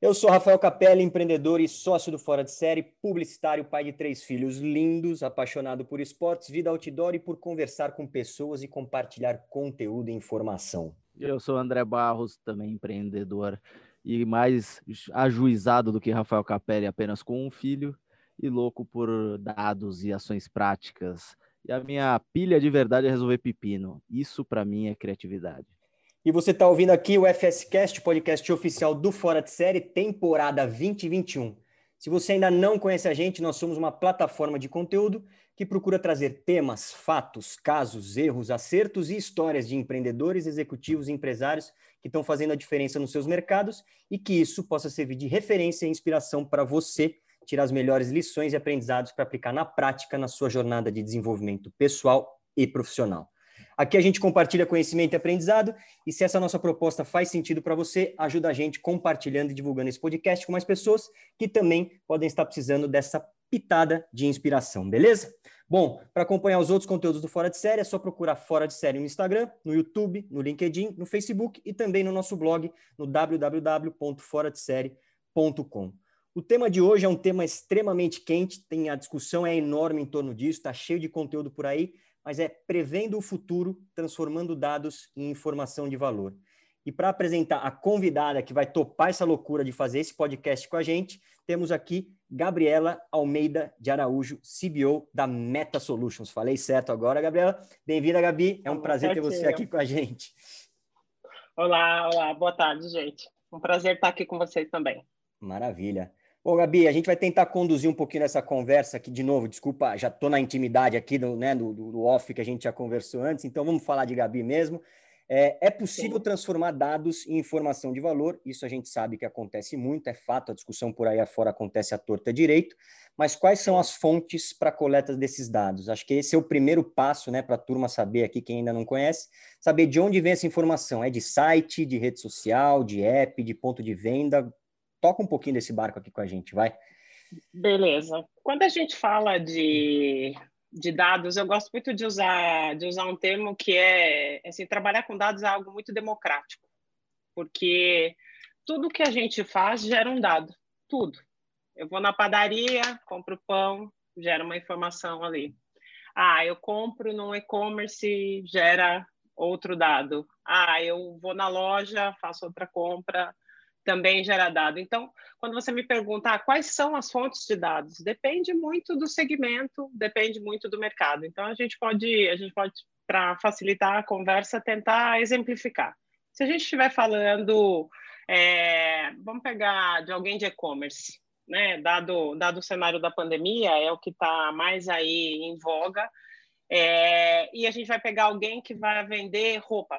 Eu sou Rafael Capelli, empreendedor e sócio do Fora de Série, publicitário, pai de três filhos lindos, apaixonado por esportes, vida outdoor e por conversar com pessoas e compartilhar conteúdo e informação. Eu sou André Barros, também empreendedor e mais ajuizado do que Rafael Capelli, apenas com um filho e louco por dados e ações práticas. E a minha pilha de verdade é resolver pepino. Isso para mim é criatividade. E você está ouvindo aqui o FSCast, podcast oficial do Fora de Série, temporada 2021. Se você ainda não conhece a gente, nós somos uma plataforma de conteúdo que procura trazer temas, fatos, casos, erros, acertos e histórias de empreendedores, executivos e empresários que estão fazendo a diferença nos seus mercados e que isso possa servir de referência e inspiração para você tirar as melhores lições e aprendizados para aplicar na prática na sua jornada de desenvolvimento pessoal e profissional. Aqui a gente compartilha conhecimento e aprendizado, e se essa nossa proposta faz sentido para você, ajuda a gente compartilhando e divulgando esse podcast com mais pessoas que também podem estar precisando dessa pitada de inspiração, beleza? Bom, para acompanhar os outros conteúdos do Fora de Série, é só procurar Fora de Série no Instagram, no YouTube, no LinkedIn, no Facebook e também no nosso blog no www.foradesérie.com. O tema de hoje é um tema extremamente quente, tem a discussão é enorme em torno disso, está cheio de conteúdo por aí, mas é prevendo o futuro, transformando dados em informação de valor. E para apresentar a convidada que vai topar essa loucura de fazer esse podcast com a gente, temos aqui Gabriela Almeida de Araújo, CBO da Meta Solutions. Falei certo agora, Gabriela. Bem-vinda, Gabi. É um prazer ter você aqui com a gente. Olá, olá. Boa tarde, gente. Um prazer estar aqui com vocês também. Maravilha. Bom, Gabi, a gente vai tentar conduzir um pouquinho essa conversa aqui de novo. Desculpa, já estou na intimidade aqui do, né, do, do, off que a gente já conversou antes, então vamos falar de Gabi mesmo. É, é possível Sim. transformar dados em informação de valor, isso a gente sabe que acontece muito, é fato, a discussão por aí afora acontece à torta direito, mas quais são as fontes para a coleta desses dados? Acho que esse é o primeiro passo né, para a turma saber aqui, quem ainda não conhece, saber de onde vem essa informação. É de site, de rede social, de app, de ponto de venda? Toca um pouquinho desse barco aqui com a gente, vai. Beleza. Quando a gente fala de, de dados, eu gosto muito de usar, de usar um termo que é assim, trabalhar com dados é algo muito democrático, porque tudo que a gente faz gera um dado, tudo. Eu vou na padaria, compro pão, gera uma informação ali. Ah, eu compro no e-commerce, gera outro dado. Ah, eu vou na loja, faço outra compra, também gera dado. Então, quando você me pergunta ah, quais são as fontes de dados, depende muito do segmento, depende muito do mercado. Então, a gente pode, a gente pode para facilitar a conversa, tentar exemplificar. Se a gente estiver falando, é, vamos pegar de alguém de e-commerce, né? Dado, dado o cenário da pandemia, é o que está mais aí em voga. É, e a gente vai pegar alguém que vai vender roupa,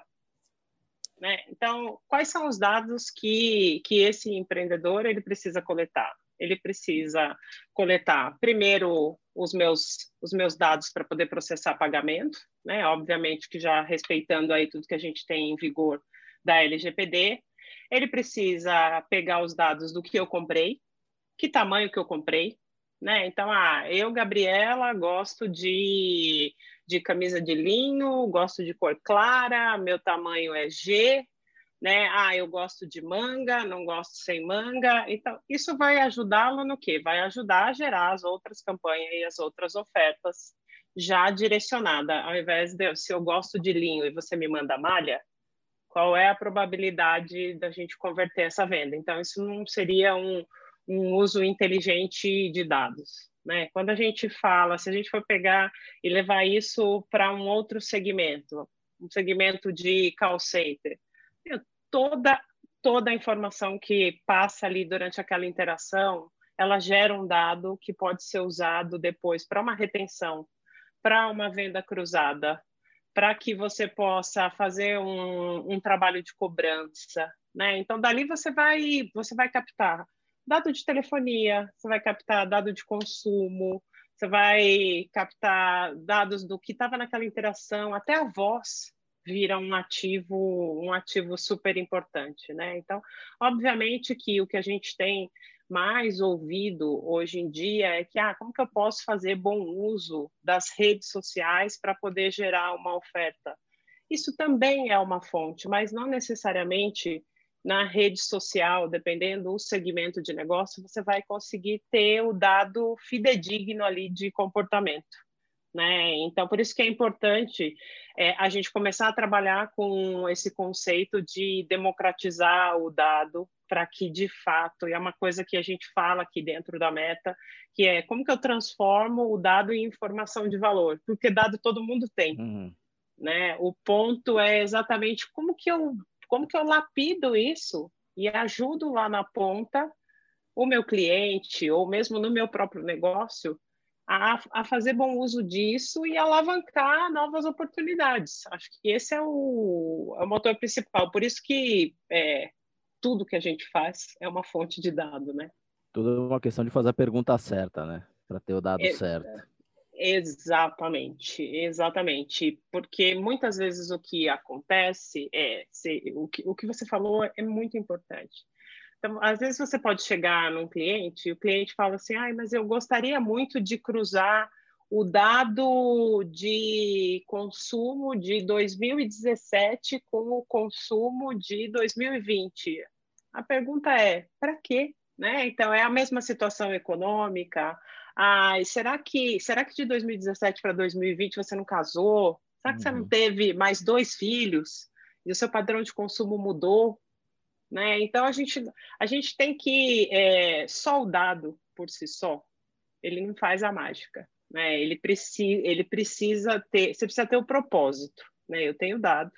né? Então, quais são os dados que, que esse empreendedor ele precisa coletar? Ele precisa coletar, primeiro, os meus, os meus dados para poder processar pagamento, né? obviamente que já respeitando aí tudo que a gente tem em vigor da LGPD. Ele precisa pegar os dados do que eu comprei, que tamanho que eu comprei, né? Então, ah, eu, Gabriela, gosto de de camisa de linho, gosto de cor clara, meu tamanho é G, né? Ah, eu gosto de manga, não gosto sem manga. Então, isso vai ajudá-lo no quê? Vai ajudar a gerar as outras campanhas e as outras ofertas já direcionada, ao invés de se eu gosto de linho e você me manda malha, qual é a probabilidade da gente converter essa venda? Então, isso não seria um, um uso inteligente de dados. Né? Quando a gente fala, se a gente for pegar e levar isso para um outro segmento, um segmento de call center, toda toda a informação que passa ali durante aquela interação, ela gera um dado que pode ser usado depois para uma retenção, para uma venda cruzada, para que você possa fazer um, um trabalho de cobrança, né? Então dali você vai você vai captar dado de telefonia, você vai captar dado de consumo, você vai captar dados do que estava naquela interação, até a voz vira um ativo, um ativo super importante, né? Então, obviamente que o que a gente tem mais ouvido hoje em dia é que, ah, como que eu posso fazer bom uso das redes sociais para poder gerar uma oferta? Isso também é uma fonte, mas não necessariamente na rede social, dependendo do segmento de negócio, você vai conseguir ter o dado fidedigno ali de comportamento. Né? Então, por isso que é importante é, a gente começar a trabalhar com esse conceito de democratizar o dado para que, de fato, e é uma coisa que a gente fala aqui dentro da meta, que é como que eu transformo o dado em informação de valor, porque dado todo mundo tem. Uhum. Né? O ponto é exatamente como que eu como que eu lapido isso e ajudo lá na ponta o meu cliente ou mesmo no meu próprio negócio a, a fazer bom uso disso e alavancar novas oportunidades. Acho que esse é o, é o motor principal. Por isso que é, tudo que a gente faz é uma fonte de dado, né? Tudo é uma questão de fazer a pergunta certa, né? Para ter o dado é, certo. Exatamente, exatamente. Porque muitas vezes o que acontece é, se, o, que, o que você falou é muito importante. Então, às vezes você pode chegar num cliente e o cliente fala assim, ah, mas eu gostaria muito de cruzar o dado de consumo de 2017 com o consumo de 2020. A pergunta é, para quê? Né? Então, é a mesma situação econômica, Ai, será que, será que de 2017 para 2020 você não casou? Será que uhum. você não uhum. teve mais dois filhos? E o seu padrão de consumo mudou? Né? Então, a gente, a gente tem que... É, só o dado por si só, ele não faz a mágica. Né? Ele, preci, ele precisa ter... Você precisa ter o propósito. Né? Eu tenho dado.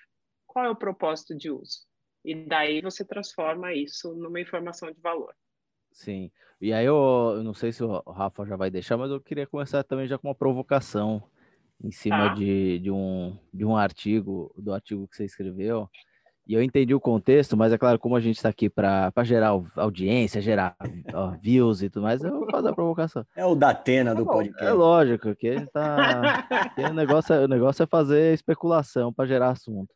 Qual é o propósito de uso? E daí você transforma isso numa informação de valor. Sim. E aí eu, eu, não sei se o Rafa já vai deixar, mas eu queria começar também já com uma provocação em cima ah. de, de, um, de um artigo, do artigo que você escreveu. E eu entendi o contexto, mas é claro, como a gente está aqui para gerar audiência, gerar ó, views e tudo mais, eu vou fazer a provocação. É o Datena do é podcast. É lógico, que a gente tá. que o, negócio é, o negócio é fazer especulação para gerar assunto.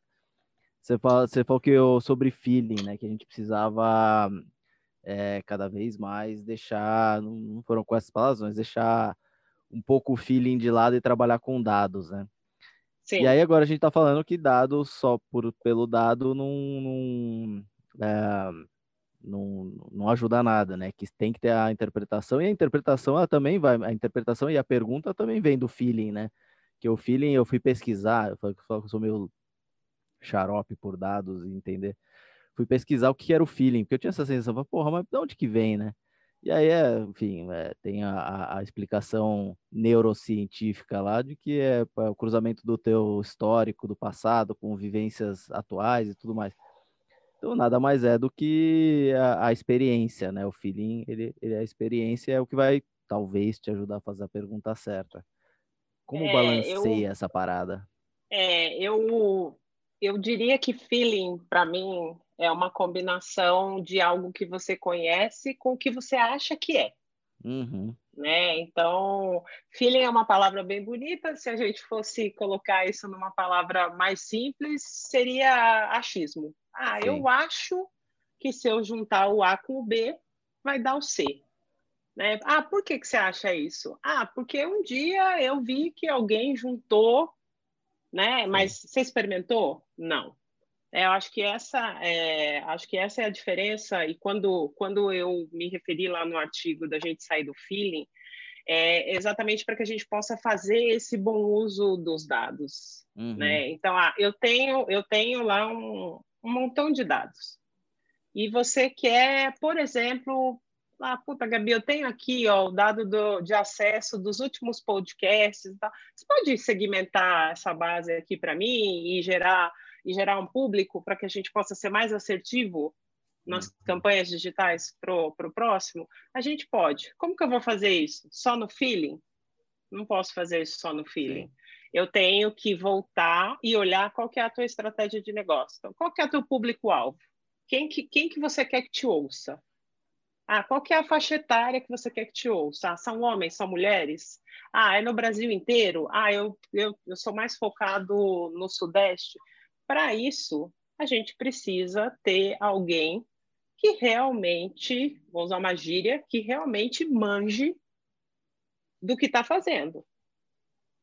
Você, fala, você falou que eu, sobre feeling, né? Que a gente precisava é, cada vez mais deixar, não foram com essas palavras, mas deixar um pouco o feeling de lado e trabalhar com dados, né? Sim. E aí agora a gente está falando que dados só por, pelo dado não, não, é, não, não ajuda nada, né? Que tem que ter a interpretação e a interpretação ela também vai, a interpretação e a pergunta também vem do feeling, né? Que o feeling eu fui pesquisar, eu falo que eu sou meio xarope por dados e entender fui pesquisar o que era o feeling, porque eu tinha essa sensação, porra, mas de onde que vem, né? E aí, é, enfim, é, tem a, a, explicação neurocientífica lá de que é, é, o cruzamento do teu histórico, do passado, com vivências atuais e tudo mais. Então, nada mais é do que a, a experiência, né? O feeling, ele, ele, a experiência é o que vai, talvez, te ajudar a fazer a pergunta certa. Como é, balanceia eu, essa parada? É, eu, eu diria que feeling, para mim, é uma combinação de algo que você conhece com o que você acha que é. Uhum. Né? Então, feeling é uma palavra bem bonita. Se a gente fosse colocar isso numa palavra mais simples, seria achismo. Ah, Sim. eu acho que se eu juntar o A com o B, vai dar o C. Né? Ah, por que, que você acha isso? Ah, porque um dia eu vi que alguém juntou, né? Mas você experimentou? Não. É, eu acho que essa é, acho que essa é a diferença. E quando, quando eu me referi lá no artigo da gente sair do feeling, é exatamente para que a gente possa fazer esse bom uso dos dados. Uhum. Né? Então, ah, eu tenho eu tenho lá um, um montão de dados. E você quer, por exemplo, ah, puta, Gabi, eu tenho aqui ó, o dado do, de acesso dos últimos podcasts. Tá? Você pode segmentar essa base aqui para mim e gerar e gerar um público para que a gente possa ser mais assertivo nas uhum. campanhas digitais para o próximo, a gente pode. Como que eu vou fazer isso? Só no feeling? Não posso fazer isso só no feeling. Sim. Eu tenho que voltar e olhar qual que é a tua estratégia de negócio. Então, qual que é o teu público-alvo? Quem que, quem que você quer que te ouça? Ah, qual que é a faixa etária que você quer que te ouça? Ah, são homens, são mulheres? Ah, é no Brasil inteiro? Ah, eu, eu, eu sou mais focado no Sudeste. Para isso, a gente precisa ter alguém que realmente, vou usar uma gíria, que realmente manje do que está fazendo.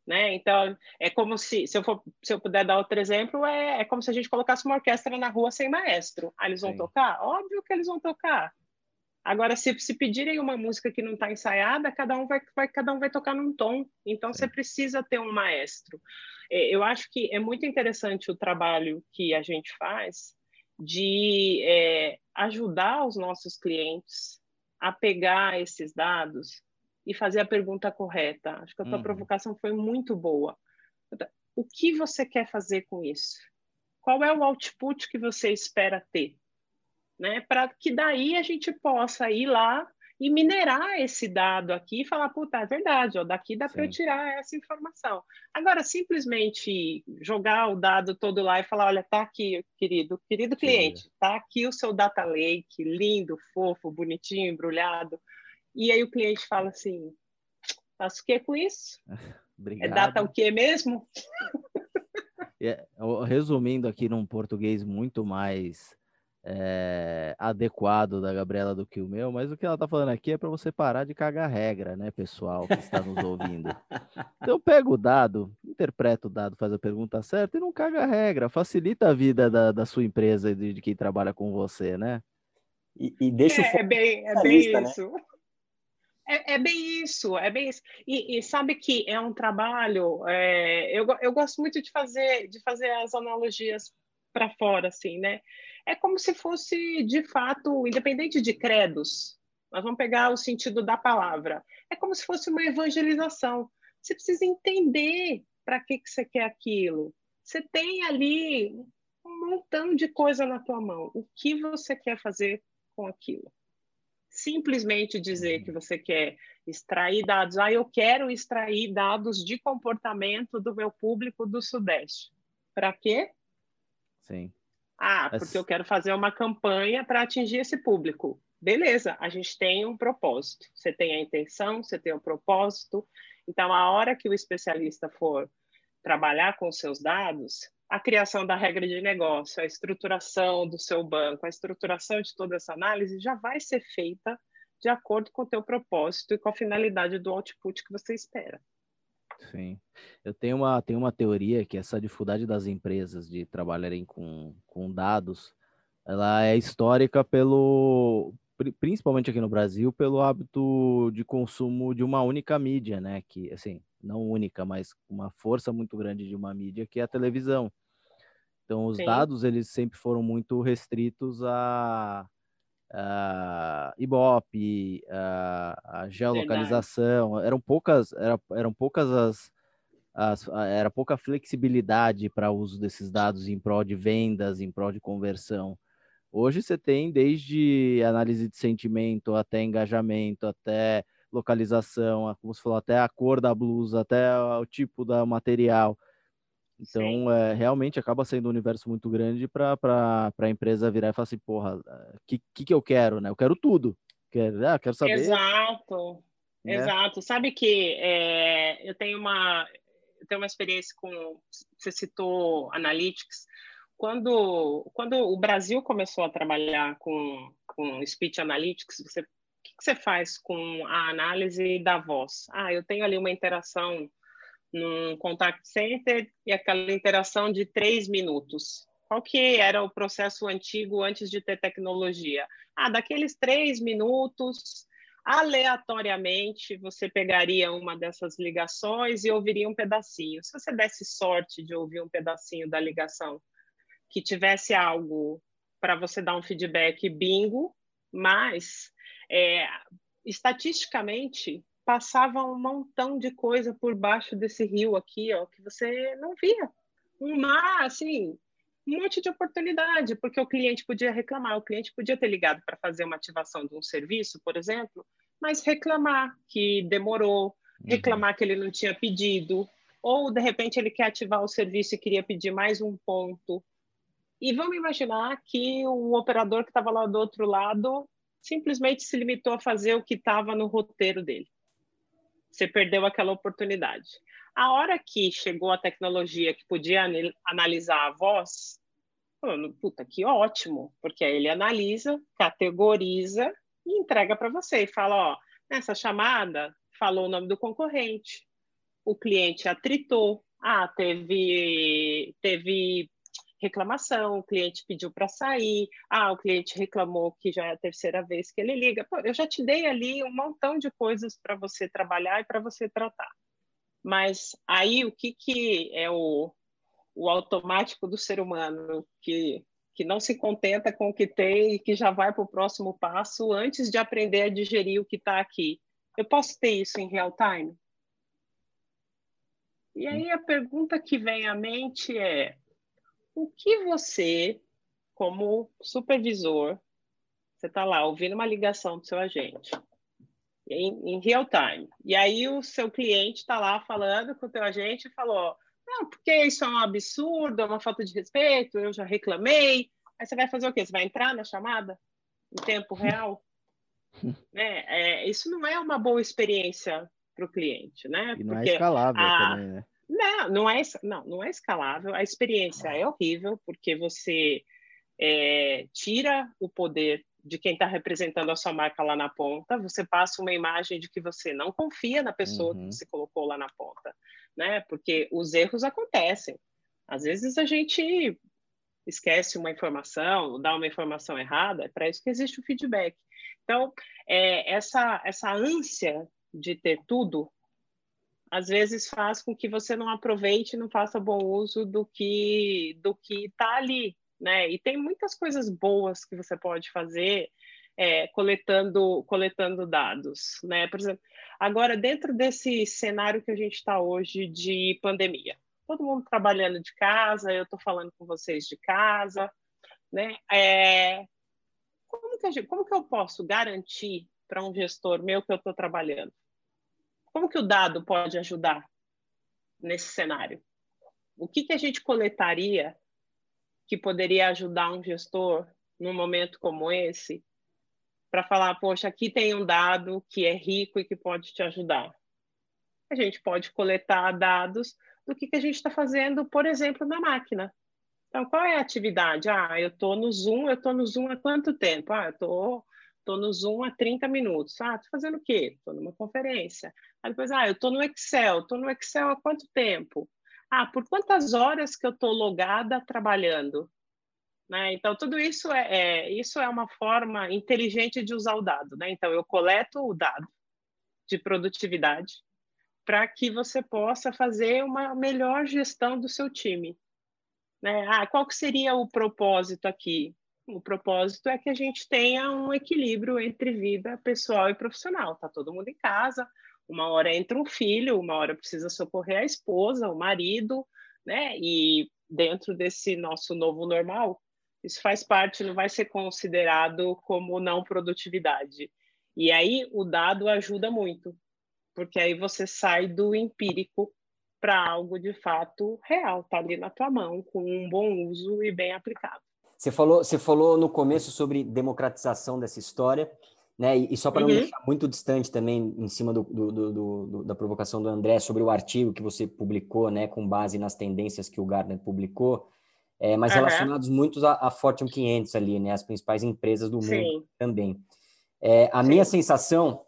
Né? Então, é como se, se eu, for, se eu puder dar outro exemplo, é, é como se a gente colocasse uma orquestra na rua sem maestro. Ah, eles vão Sim. tocar? Óbvio que eles vão tocar. Agora, se, se pedirem uma música que não está ensaiada, cada um vai, vai, cada um vai tocar num tom. Então, você precisa ter um maestro. É, eu acho que é muito interessante o trabalho que a gente faz de é, ajudar os nossos clientes a pegar esses dados e fazer a pergunta correta. Acho que a tua uhum. provocação foi muito boa. O que você quer fazer com isso? Qual é o output que você espera ter? Né? Para que daí a gente possa ir lá e minerar esse dado aqui e falar, puta, é verdade, ó, daqui dá para eu tirar essa informação. Agora, simplesmente jogar o dado todo lá e falar, olha, tá aqui, querido, querido cliente, tá aqui o seu data lake, lindo, fofo, bonitinho, embrulhado. E aí o cliente fala assim: faço o que com isso? Obrigado. É data o que mesmo? É, resumindo aqui num português muito mais é, adequado da Gabriela do que o meu, mas o que ela tá falando aqui é para você parar de cagar regra, né, pessoal que está nos ouvindo. Então pega o dado, interpreta o dado, faz a pergunta certa e não caga regra, facilita a vida da, da sua empresa e de, de quem trabalha com você, né? E, e deixa é, o é bem, é bem né? isso. É, é, bem isso, é bem isso. E, e sabe que é um trabalho. É, eu, eu gosto muito de fazer de fazer as analogias para fora, assim, né? É como se fosse, de fato, independente de credos. Nós vamos pegar o sentido da palavra. É como se fosse uma evangelização. Você precisa entender para que, que você quer aquilo. Você tem ali um montão de coisa na tua mão. O que você quer fazer com aquilo? simplesmente dizer que você quer extrair dados, ah, eu quero extrair dados de comportamento do meu público do Sudeste. Para quê? Sim. Ah, porque eu quero fazer uma campanha para atingir esse público. Beleza, a gente tem um propósito. Você tem a intenção, você tem o um propósito. Então, a hora que o especialista for trabalhar com seus dados, a criação da regra de negócio, a estruturação do seu banco, a estruturação de toda essa análise já vai ser feita de acordo com o teu propósito e com a finalidade do output que você espera. Sim. Eu tenho uma, tenho uma teoria que essa dificuldade das empresas de trabalharem com, com dados, ela é histórica pelo, principalmente aqui no Brasil, pelo hábito de consumo de uma única mídia, né? Que, assim, não única, mas uma força muito grande de uma mídia, que é a televisão. Então, os Sim. dados, eles sempre foram muito restritos a, a Ibope, a, a geolocalização. Verdade. Eram poucas, era, eram poucas as, as, era pouca flexibilidade para o uso desses dados em prol de vendas, em prol de conversão. Hoje você tem desde análise de sentimento até engajamento, até localização, como você falou, até a cor da blusa, até o tipo da material. Então, é, realmente acaba sendo um universo muito grande para a empresa virar e falar assim, porra, o eh, que, que, que eu quero, né? Eu quero tudo. Quero, ah, quero saber. Exato, né? exato. Sabe que é, eu tenho uma eu tenho uma experiência com você citou analytics. Quando quando o Brasil começou a trabalhar com com speech analytics, você o que, que você faz com a análise da voz? Ah, eu tenho ali uma interação num contact center e aquela interação de três minutos. Qual que era o processo antigo antes de ter tecnologia? Ah, daqueles três minutos, aleatoriamente, você pegaria uma dessas ligações e ouviria um pedacinho. Se você desse sorte de ouvir um pedacinho da ligação que tivesse algo para você dar um feedback bingo, mas é, estatisticamente passava um montão de coisa por baixo desse rio aqui, ó, que você não via. Um mar, assim, um monte de oportunidade, porque o cliente podia reclamar, o cliente podia ter ligado para fazer uma ativação de um serviço, por exemplo, mas reclamar que demorou, uhum. reclamar que ele não tinha pedido, ou de repente ele quer ativar o serviço e queria pedir mais um ponto. E vamos imaginar que o operador que estava lá do outro lado simplesmente se limitou a fazer o que estava no roteiro dele. Você perdeu aquela oportunidade. A hora que chegou a tecnologia que podia analisar a voz, falando, puta, que ótimo, porque aí ele analisa, categoriza e entrega para você e fala, ó, nessa chamada falou o nome do concorrente. o cliente atritou, ah, teve, teve reclamação, o cliente pediu para sair, ah, o cliente reclamou que já é a terceira vez que ele liga. Pô, eu já te dei ali um montão de coisas para você trabalhar e para você tratar. Mas aí o que, que é o, o automático do ser humano que, que não se contenta com o que tem e que já vai para o próximo passo antes de aprender a digerir o que está aqui? Eu posso ter isso em real time? E aí a pergunta que vem à mente é: o que você, como supervisor, você está lá ouvindo uma ligação do seu agente, em, em real time, e aí o seu cliente está lá falando com o teu agente e falou: não, porque isso é um absurdo, é uma falta de respeito, eu já reclamei. Aí você vai fazer o quê? Você vai entrar na chamada em tempo real? né? É, isso não é uma boa experiência para o cliente, né? E não é porque é escalável a... também, né? Não, não é, não, não é escalável. A experiência é horrível porque você é, tira o poder de quem está representando a sua marca lá na ponta, você passa uma imagem de que você não confia na pessoa uhum. que você colocou lá na ponta, né? Porque os erros acontecem. Às vezes a gente esquece uma informação, dá uma informação errada, é para isso que existe o feedback. Então, é, essa, essa ânsia de ter tudo, às vezes faz com que você não aproveite, não faça bom uso do que do que está ali, né? E tem muitas coisas boas que você pode fazer é, coletando coletando dados, né? Por exemplo, agora dentro desse cenário que a gente está hoje de pandemia, todo mundo trabalhando de casa, eu estou falando com vocês de casa, né? É, como, que gente, como que eu posso garantir para um gestor meu que eu estou trabalhando? Como que o dado pode ajudar nesse cenário? O que, que a gente coletaria que poderia ajudar um gestor num momento como esse para falar, poxa, aqui tem um dado que é rico e que pode te ajudar? A gente pode coletar dados do que, que a gente está fazendo, por exemplo, na máquina. Então, qual é a atividade? Ah, eu estou no Zoom, eu estou no Zoom há quanto tempo? Ah, eu estou tô no Zoom há 30 minutos. Ah, estou fazendo o quê? Estou numa conferência. Aí depois, ah, eu estou no Excel. Estou no Excel há quanto tempo? Ah, por quantas horas que eu estou logada trabalhando? Né? Então, tudo isso é, é, isso é uma forma inteligente de usar o dado. Né? Então, eu coleto o dado de produtividade para que você possa fazer uma melhor gestão do seu time. Né? Ah, qual que seria o propósito aqui? O propósito é que a gente tenha um equilíbrio entre vida pessoal e profissional. Tá todo mundo em casa, uma hora entra um filho, uma hora precisa socorrer a esposa, o marido, né? E dentro desse nosso novo normal, isso faz parte, não vai ser considerado como não produtividade. E aí o dado ajuda muito, porque aí você sai do empírico para algo de fato real, tá ali na tua mão, com um bom uso e bem aplicado. Você falou, você falou no começo sobre democratização dessa história, né? E, só para não uhum. deixar muito distante também, em cima do, do, do, da provocação do André, sobre o artigo que você publicou, né, com base nas tendências que o Gardner publicou, é, mas uhum. relacionados muito a, a Fortune 500 ali, né, as principais empresas do Sim. mundo também. É, a Sim. minha sensação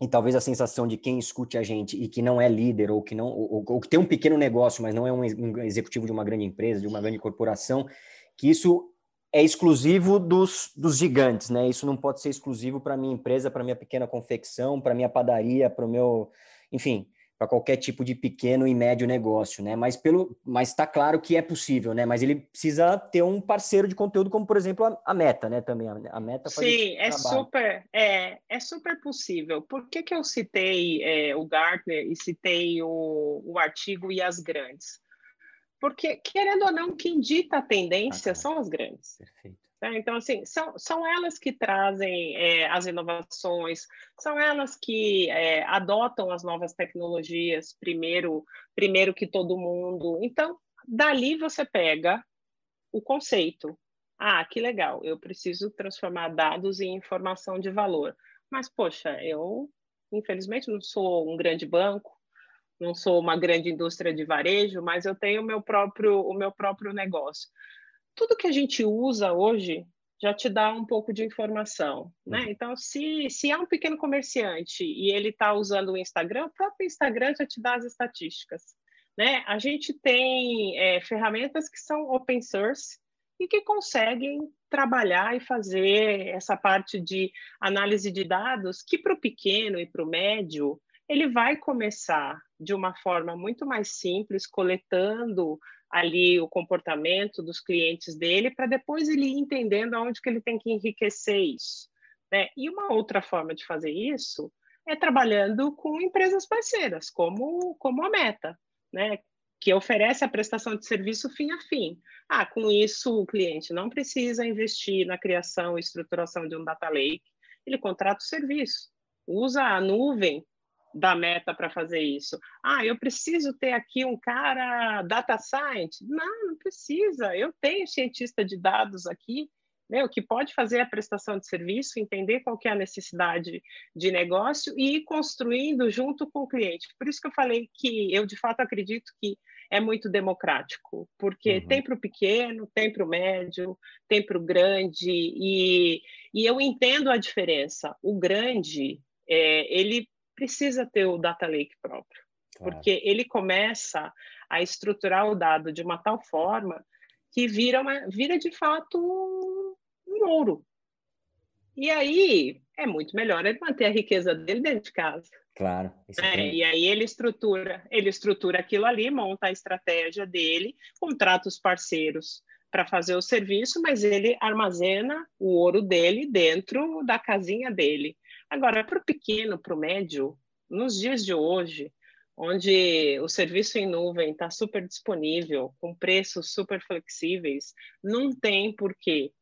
e talvez a sensação de quem escute a gente e que não é líder ou que não ou, ou, que tem um pequeno negócio, mas não é um executivo de uma grande empresa, de uma grande corporação, que isso é exclusivo dos, dos gigantes, né? Isso não pode ser exclusivo para minha empresa, para minha pequena confecção, para minha padaria, para o meu, enfim, para qualquer tipo de pequeno e médio negócio, né? Mas pelo, mas está claro que é possível, né? Mas ele precisa ter um parceiro de conteúdo, como por exemplo a, a Meta, né? Também a, Meta. Sim, é super, é, é super possível. Por que, que eu citei é, o Gartner e citei o, o artigo e as grandes? Porque querendo ou não, quem dita a tendência ah, tá. são as grandes. Perfeito. Né? Então, assim, são, são elas que trazem é, as inovações, são elas que é, adotam as novas tecnologias primeiro, primeiro que todo mundo. Então, dali você pega o conceito. Ah, que legal, eu preciso transformar dados em informação de valor. Mas, poxa, eu, infelizmente, não sou um grande banco, não sou uma grande indústria de varejo, mas eu tenho o meu próprio, o meu próprio negócio tudo que a gente usa hoje já te dá um pouco de informação, né? Uhum. Então, se, se é um pequeno comerciante e ele está usando o Instagram, o próprio Instagram já te dá as estatísticas, né? A gente tem é, ferramentas que são open source e que conseguem trabalhar e fazer essa parte de análise de dados que para o pequeno e para o médio ele vai começar de uma forma muito mais simples, coletando ali o comportamento dos clientes dele, para depois ele ir entendendo aonde que ele tem que enriquecer isso. Né? E uma outra forma de fazer isso é trabalhando com empresas parceiras, como, como a Meta, né? que oferece a prestação de serviço fim a fim. Ah, com isso o cliente não precisa investir na criação e estruturação de um data lake, ele contrata o serviço, usa a nuvem da meta para fazer isso. Ah, eu preciso ter aqui um cara data science? Não, não precisa. Eu tenho cientista de dados aqui, né, o que pode fazer a prestação de serviço, entender qual é a necessidade de negócio e ir construindo junto com o cliente. Por isso que eu falei que eu de fato acredito que é muito democrático, porque uhum. tem para o pequeno, tem para o médio, tem para o grande, e, e eu entendo a diferença. O grande, é, ele precisa ter o data lake próprio, claro. porque ele começa a estruturar o dado de uma tal forma que vira, uma, vira de fato um ouro. E aí é muito melhor ele manter a riqueza dele dentro de casa. Claro. É, e aí ele estrutura, ele estrutura aquilo ali, monta a estratégia dele, contrata os parceiros para fazer o serviço, mas ele armazena o ouro dele dentro da casinha dele. Agora, para o pequeno, para o médio, nos dias de hoje, onde o serviço em nuvem está super disponível, com preços super flexíveis, não tem porquê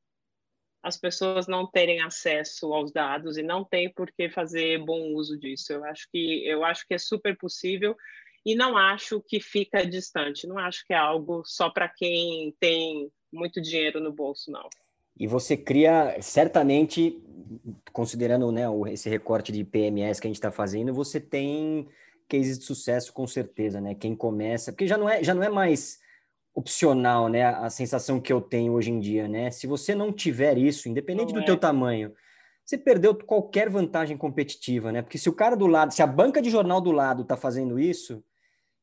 as pessoas não terem acesso aos dados e não tem por que fazer bom uso disso. Eu acho que eu acho que é super possível e não acho que fica distante. Não acho que é algo só para quem tem muito dinheiro no bolso, não. E você cria, certamente, considerando né, esse recorte de PMS que a gente está fazendo, você tem cases de sucesso com certeza, né? Quem começa, porque já não é, já não é mais opcional, né? A sensação que eu tenho hoje em dia, né? Se você não tiver isso, independente não do é. teu tamanho, você perdeu qualquer vantagem competitiva, né? Porque se o cara do lado, se a banca de jornal do lado está fazendo isso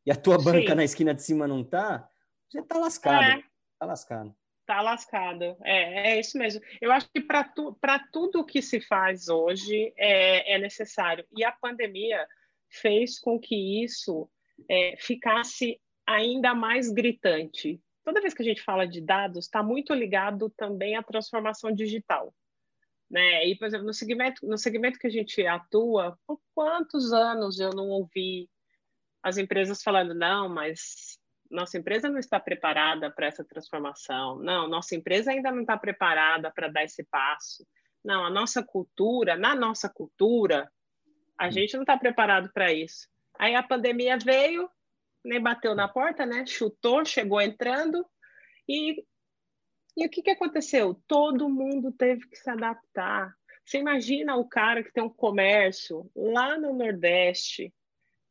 e a tua Sim. banca na esquina de cima não tá, você tá lascado. É. Tá lascado. Tá lascado. É, é isso mesmo. Eu acho que para tu, tudo que se faz hoje é, é necessário. E a pandemia fez com que isso é, ficasse ainda mais gritante. Toda vez que a gente fala de dados, está muito ligado também à transformação digital. Né? E, por exemplo, no segmento, no segmento que a gente atua, por quantos anos eu não ouvi as empresas falando, não, mas nossa empresa não está preparada para essa transformação. Não, nossa empresa ainda não está preparada para dar esse passo. Não, a nossa cultura, na noa cultura, a hum. gente não está preparado para isso. Aí a pandemia veio, nem bateu na porta, né? Chutou, chegou entrando e e o que, que aconteceu? Todo mundo teve que se adaptar. Você imagina o cara que tem um comércio lá no Nordeste,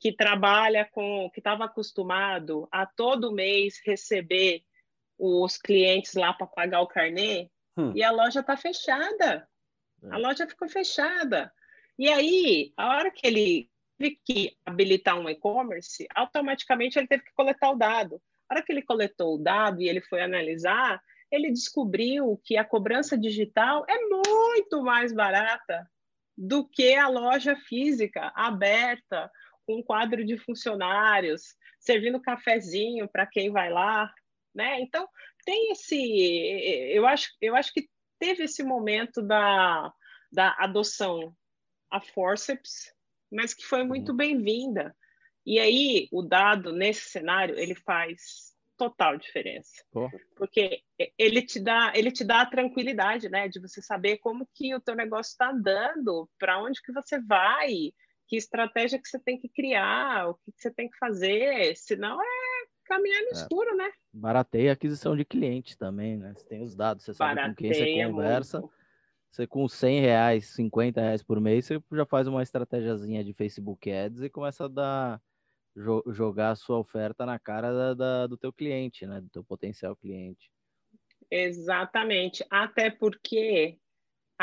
que trabalha com, que estava acostumado a todo mês receber os clientes lá para pagar o carnê, hum. e a loja está fechada. A é. loja ficou fechada. E aí, a hora que ele teve que habilitar um e-commerce, automaticamente ele teve que coletar o dado. A hora que ele coletou o dado e ele foi analisar, ele descobriu que a cobrança digital é muito mais barata do que a loja física aberta, com um quadro de funcionários, servindo cafezinho para quem vai lá, né? Então, tem esse, eu acho, eu acho que teve esse momento da, da adoção a forceps, mas que foi muito uhum. bem-vinda. E aí, o dado nesse cenário, ele faz total diferença. Oh. Porque ele te dá, ele te dá a tranquilidade, né, de você saber como que o teu negócio está andando, para onde que você vai, que estratégia que você tem que criar, o que, que você tem que fazer, senão é caminhar no é. escuro, né? Barateia a aquisição de cliente também, né? Você tem os dados, você sabe Barateia com quem você conversa. Muito. Você com 100 reais, 50 reais por mês, você já faz uma estratégiazinha de Facebook Ads e começa a dar, jo jogar a sua oferta na cara da, da, do teu cliente, né? Do teu potencial cliente. Exatamente. Até porque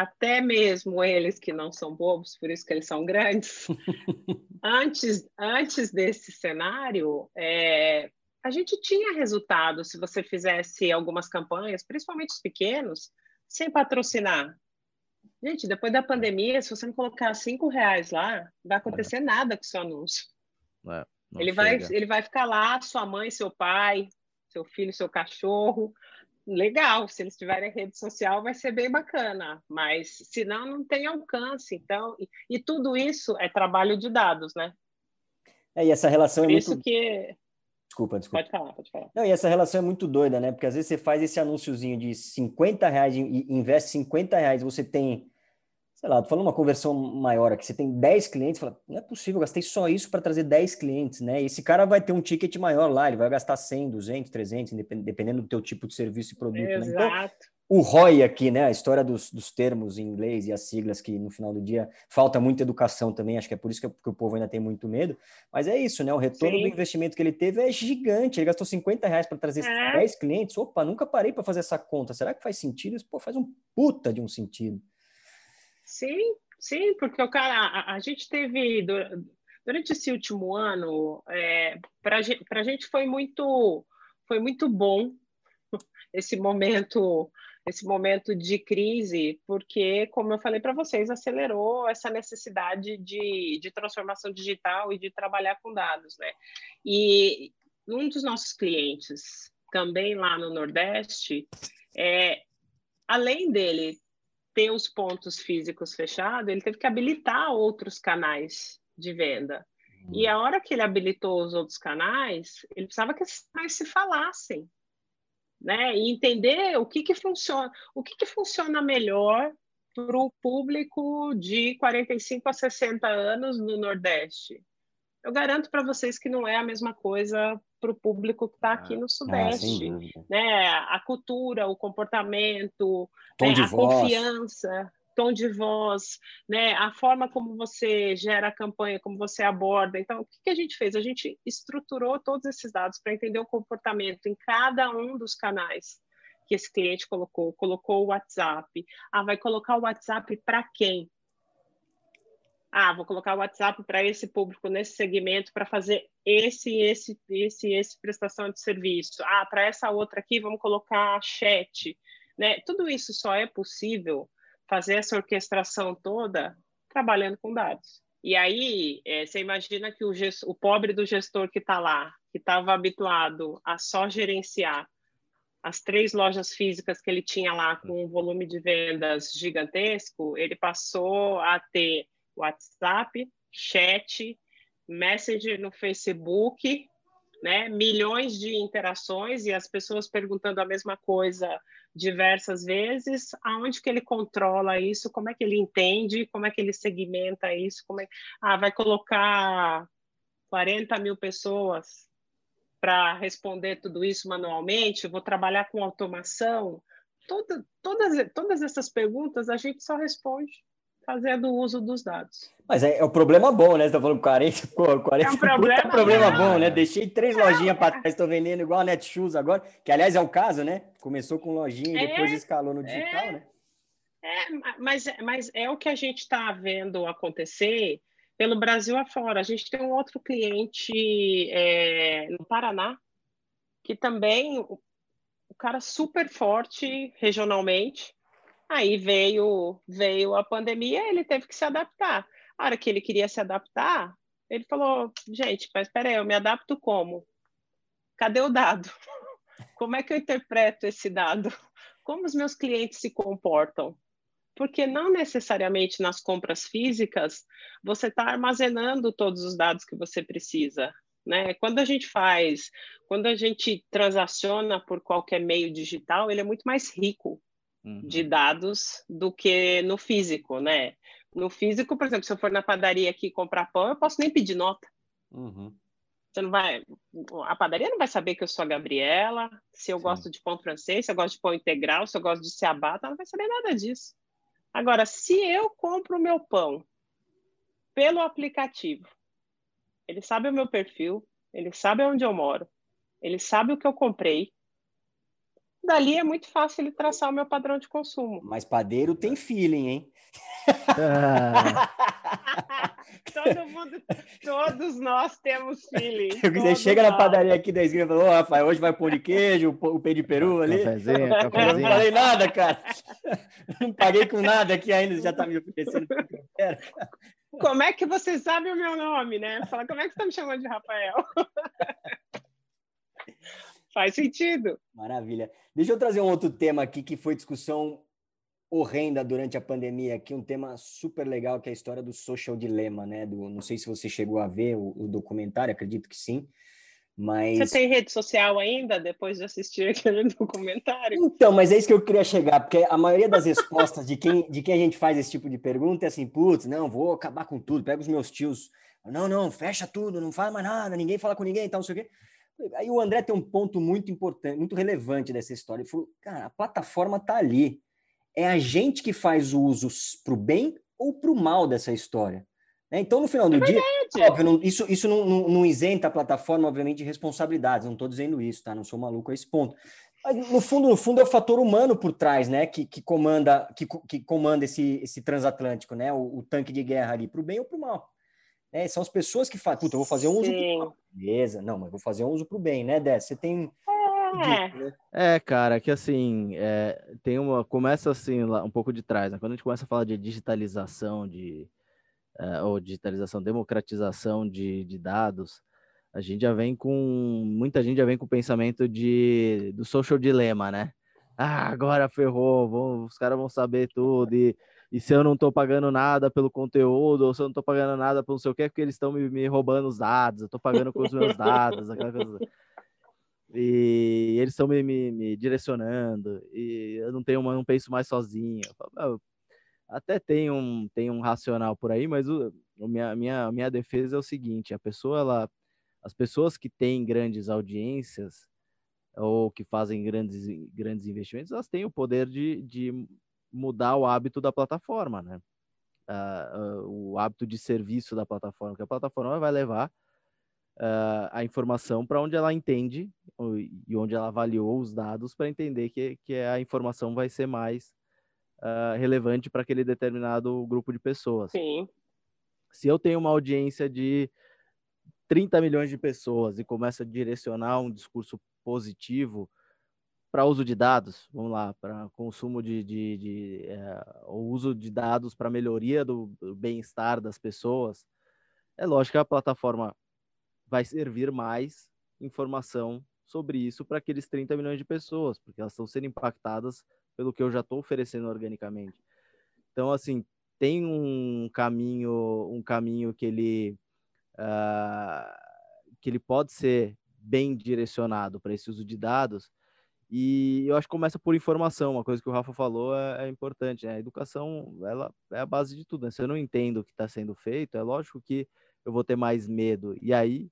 até mesmo eles que não são bobos, por isso que eles são grandes, antes, antes desse cenário, é, a gente tinha resultado se você fizesse algumas campanhas, principalmente os pequenos, sem patrocinar. Gente, depois da pandemia, se você não colocar cinco reais lá, não vai acontecer é. nada com o seu anúncio. É, ele, vai, ele vai ficar lá, sua mãe, seu pai, seu filho, seu cachorro, legal, se eles tiverem rede social vai ser bem bacana, mas senão não tem alcance. Então, e, e tudo isso é trabalho de dados, né? É, e essa relação Por é isso muito... que Desculpa, desculpa. Pode falar, pode falar. Não, e essa relação é muito doida, né? Porque às vezes você faz esse anúnciozinho de 50 reais e investe 50 reais, você tem sei lá, tô falando uma conversão maior aqui, você tem 10 clientes, fala, não é possível, eu gastei só isso para trazer 10 clientes, né? Esse cara vai ter um ticket maior lá, ele vai gastar 100, 200, 300, dependendo do teu tipo de serviço e produto, Exato. né? Então, o ROI aqui, né? A história dos, dos, termos em inglês e as siglas que no final do dia falta muita educação também, acho que é por isso que, que o povo ainda tem muito medo, mas é isso, né? O retorno Sim. do investimento que ele teve é gigante, ele gastou 50 reais para trazer é. 10 clientes, opa, nunca parei para fazer essa conta, será que faz sentido? Isso, pô, faz um puta de um sentido. Sim, sim, porque o cara, a, a gente teve durante esse último ano, é, para a gente foi muito, foi muito bom esse momento, esse momento de crise, porque, como eu falei para vocês, acelerou essa necessidade de, de transformação digital e de trabalhar com dados, né? E um dos nossos clientes, também lá no Nordeste, é, além dele ter os pontos físicos fechados, ele teve que habilitar outros canais de venda. E a hora que ele habilitou os outros canais, ele precisava que esses canais se falassem, né? E entender o que que funciona, o que que funciona melhor para o público de 45 a 60 anos no Nordeste. Eu garanto para vocês que não é a mesma coisa para o público que está aqui no ah, Sudeste. Ah, né? A cultura, o comportamento, né? a voz. confiança, tom de voz, né? a forma como você gera a campanha, como você aborda. Então, o que, que a gente fez? A gente estruturou todos esses dados para entender o comportamento em cada um dos canais que esse cliente colocou. Colocou o WhatsApp. Ah, vai colocar o WhatsApp para quem? Ah, vou colocar o WhatsApp para esse público nesse segmento para fazer esse, esse, esse, esse prestação de serviço. Ah, para essa outra aqui vamos colocar chat, né? Tudo isso só é possível fazer essa orquestração toda trabalhando com dados. E aí, é, você imagina que o, o pobre do gestor que está lá, que estava habituado a só gerenciar as três lojas físicas que ele tinha lá com um volume de vendas gigantesco, ele passou a ter WhatsApp, chat, Messenger no Facebook, né? Milhões de interações e as pessoas perguntando a mesma coisa diversas vezes. Aonde que ele controla isso? Como é que ele entende? Como é que ele segmenta isso? Como é... Ah, vai colocar 40 mil pessoas para responder tudo isso manualmente? Vou trabalhar com automação? Toda, todas, todas essas perguntas a gente só responde fazendo uso dos dados. Mas é, é o problema bom, né? Você tá falando 40, 40 é um problema, é problema bom, né? Deixei três é, lojinhas para trás, estou vendendo igual a Netshoes agora, que aliás é o caso, né? Começou com lojinha e é, depois escalou no digital, é, né? É, mas, mas é o que a gente está vendo acontecer pelo Brasil afora. A gente tem um outro cliente é, no Paraná, que também o cara super forte regionalmente, Aí veio, veio a pandemia, ele teve que se adaptar. A hora que ele queria se adaptar, ele falou: gente, mas espera aí, eu me adapto como? Cadê o dado? Como é que eu interpreto esse dado? Como os meus clientes se comportam? Porque não necessariamente nas compras físicas você está armazenando todos os dados que você precisa. Né? Quando a gente faz, quando a gente transaciona por qualquer meio digital, ele é muito mais rico uhum. de dados do que no físico, né? No físico, por exemplo, se eu for na padaria aqui comprar pão, eu posso nem pedir nota. Uhum. Você não vai, a padaria não vai saber que eu sou a Gabriela, se eu Sim. gosto de pão francês, se eu gosto de pão integral, se eu gosto de ciabatta, ela não vai saber nada disso. Agora, se eu compro o meu pão pelo aplicativo, ele sabe o meu perfil, ele sabe onde eu moro, ele sabe o que eu comprei, Dali é muito fácil ele traçar o meu padrão de consumo. Mas padeiro tem feeling, hein? Ah. Todo mundo, todos nós temos feeling. Você chega nós. na padaria aqui da esquina e fala, ô, Rafael, hoje vai pão de queijo, o pé de peru ali. Cafézinho, cafézinho. Eu não falei nada, cara. Não paguei com nada aqui ainda, já tá me oferecendo o que eu quero. Como é que você sabe o meu nome, né? Fala, como é que você tá me chamando de Rafael? Faz sentido. Maravilha. Deixa eu trazer um outro tema aqui que foi discussão horrenda durante a pandemia aqui, um tema super legal que é a história do social dilema, né? Do, não sei se você chegou a ver o, o documentário, acredito que sim. Mas... Você tem rede social ainda depois de assistir aquele documentário? Então, mas é isso que eu queria chegar, porque a maioria das respostas de quem, de quem a gente faz esse tipo de pergunta é assim, putz, não, vou acabar com tudo, pega os meus tios, não, não, fecha tudo, não faz mais nada, ninguém fala com ninguém, tal, não sei o quê. Aí o André tem um ponto muito importante, muito relevante dessa história. Ele falou, cara, a plataforma tá ali é a gente que faz o uso para o bem ou para o mal dessa história. Né? Então, no final do é dia, óbvio, não, isso, isso não, não, não, isenta a plataforma, obviamente, de responsabilidades. Não estou dizendo isso, tá? Não sou maluco a esse ponto. Mas, no fundo, no fundo, é o fator humano por trás, né? Que, que comanda, que, que comanda esse, esse transatlântico, né? O, o tanque de guerra ali, para o bem ou para o mal. É, são as pessoas que fazem, puta, eu vou fazer um uso pro Beleza, não, mas vou fazer um uso para o bem, né, Dé? Você tem é. é, cara, que assim, é, tem uma. Começa assim, lá, um pouco de trás, né? Quando a gente começa a falar de digitalização, de. É, ou digitalização, democratização de, de dados, a gente já vem com. Muita gente já vem com o pensamento de, do social dilema, né? Ah, agora ferrou, vão, os caras vão saber tudo. E, e se eu não estou pagando nada pelo conteúdo, ou se eu não estou pagando nada pelo não sei o que, é porque eles estão me, me, roubando os dados, eu estou pagando com os meus dados, aquela coisa e eles estão me, me, me, direcionando, e eu não tenho, não penso mais sozinho. Até tem um, tem um racional por aí, mas o minha, minha, minha defesa é o seguinte: a pessoa, ela, as pessoas que têm grandes audiências ou que fazem grandes, grandes investimentos, elas têm o poder de, de mudar o hábito da plataforma, né? Uh, uh, o hábito de serviço da plataforma, que a plataforma vai levar uh, a informação para onde ela entende e onde ela avaliou os dados para entender que, que a informação vai ser mais uh, relevante para aquele determinado grupo de pessoas. Sim. Se eu tenho uma audiência de 30 milhões de pessoas e começo a direcionar um discurso positivo para uso de dados, vamos lá, para consumo de, de, de é, o uso de dados para melhoria do, do bem-estar das pessoas, é lógico que a plataforma vai servir mais informação sobre isso para aqueles 30 milhões de pessoas, porque elas estão sendo impactadas pelo que eu já estou oferecendo organicamente. Então, assim, tem um caminho, um caminho que ele, uh, que ele pode ser bem direcionado para esse uso de dados, e eu acho que começa por informação, uma coisa que o Rafa falou é, é importante, né? A educação, ela é a base de tudo, né? Se eu não entendo o que está sendo feito, é lógico que eu vou ter mais medo. E aí,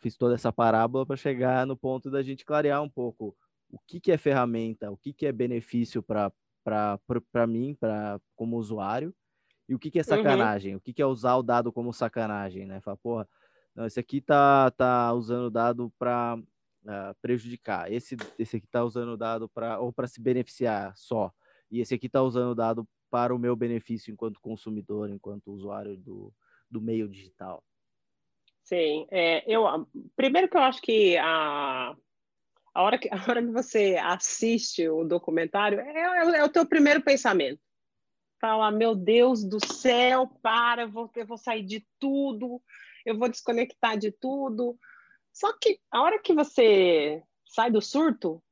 fiz toda essa parábola para chegar no ponto da gente clarear um pouco o que, que é ferramenta, o que, que é benefício para mim, para como usuário, e o que, que é uhum. sacanagem, uhum. o que, que é usar o dado como sacanagem, né? Fala, porra, não, esse aqui tá, tá usando dado para uh, ah, prejudicar, esse, esse aqui tá usando dado para ou para se beneficiar só, e esse aqui tá usando dado para o meu benefício enquanto consumidor, enquanto usuário do, do meio digital. Sim, é, eu primeiro que eu acho que a, a, hora que a hora que você assiste o documentário é, é, é o teu primeiro pensamento. Fala, meu Deus do céu, para, eu vou, eu vou sair de tudo, eu vou desconectar de tudo. Só que a hora que você sai do surto,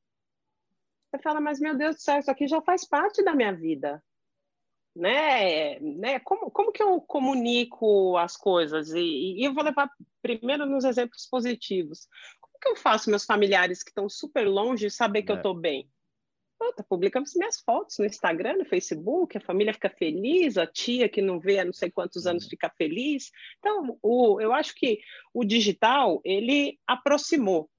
você fala, mas meu Deus do céu, isso aqui já faz parte da minha vida né, né? Como, como que eu comunico as coisas? E, e, eu vou levar primeiro nos exemplos positivos. Como que eu faço meus familiares que estão super longe saber que é. eu estou bem? Puta, publicamos minhas fotos no Instagram, no Facebook, a família fica feliz, a tia que não vê há não sei quantos anos uhum. fica feliz. Então, o, eu acho que o digital, ele aproximou,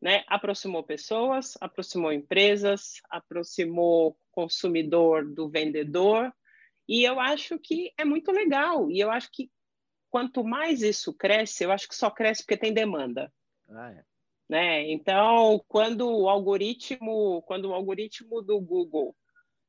né? Aproximou pessoas, aproximou empresas, aproximou consumidor do vendedor, e eu acho que é muito legal. E eu acho que quanto mais isso cresce, eu acho que só cresce porque tem demanda. Ah, é. Né? Então, quando o algoritmo, quando o algoritmo do Google,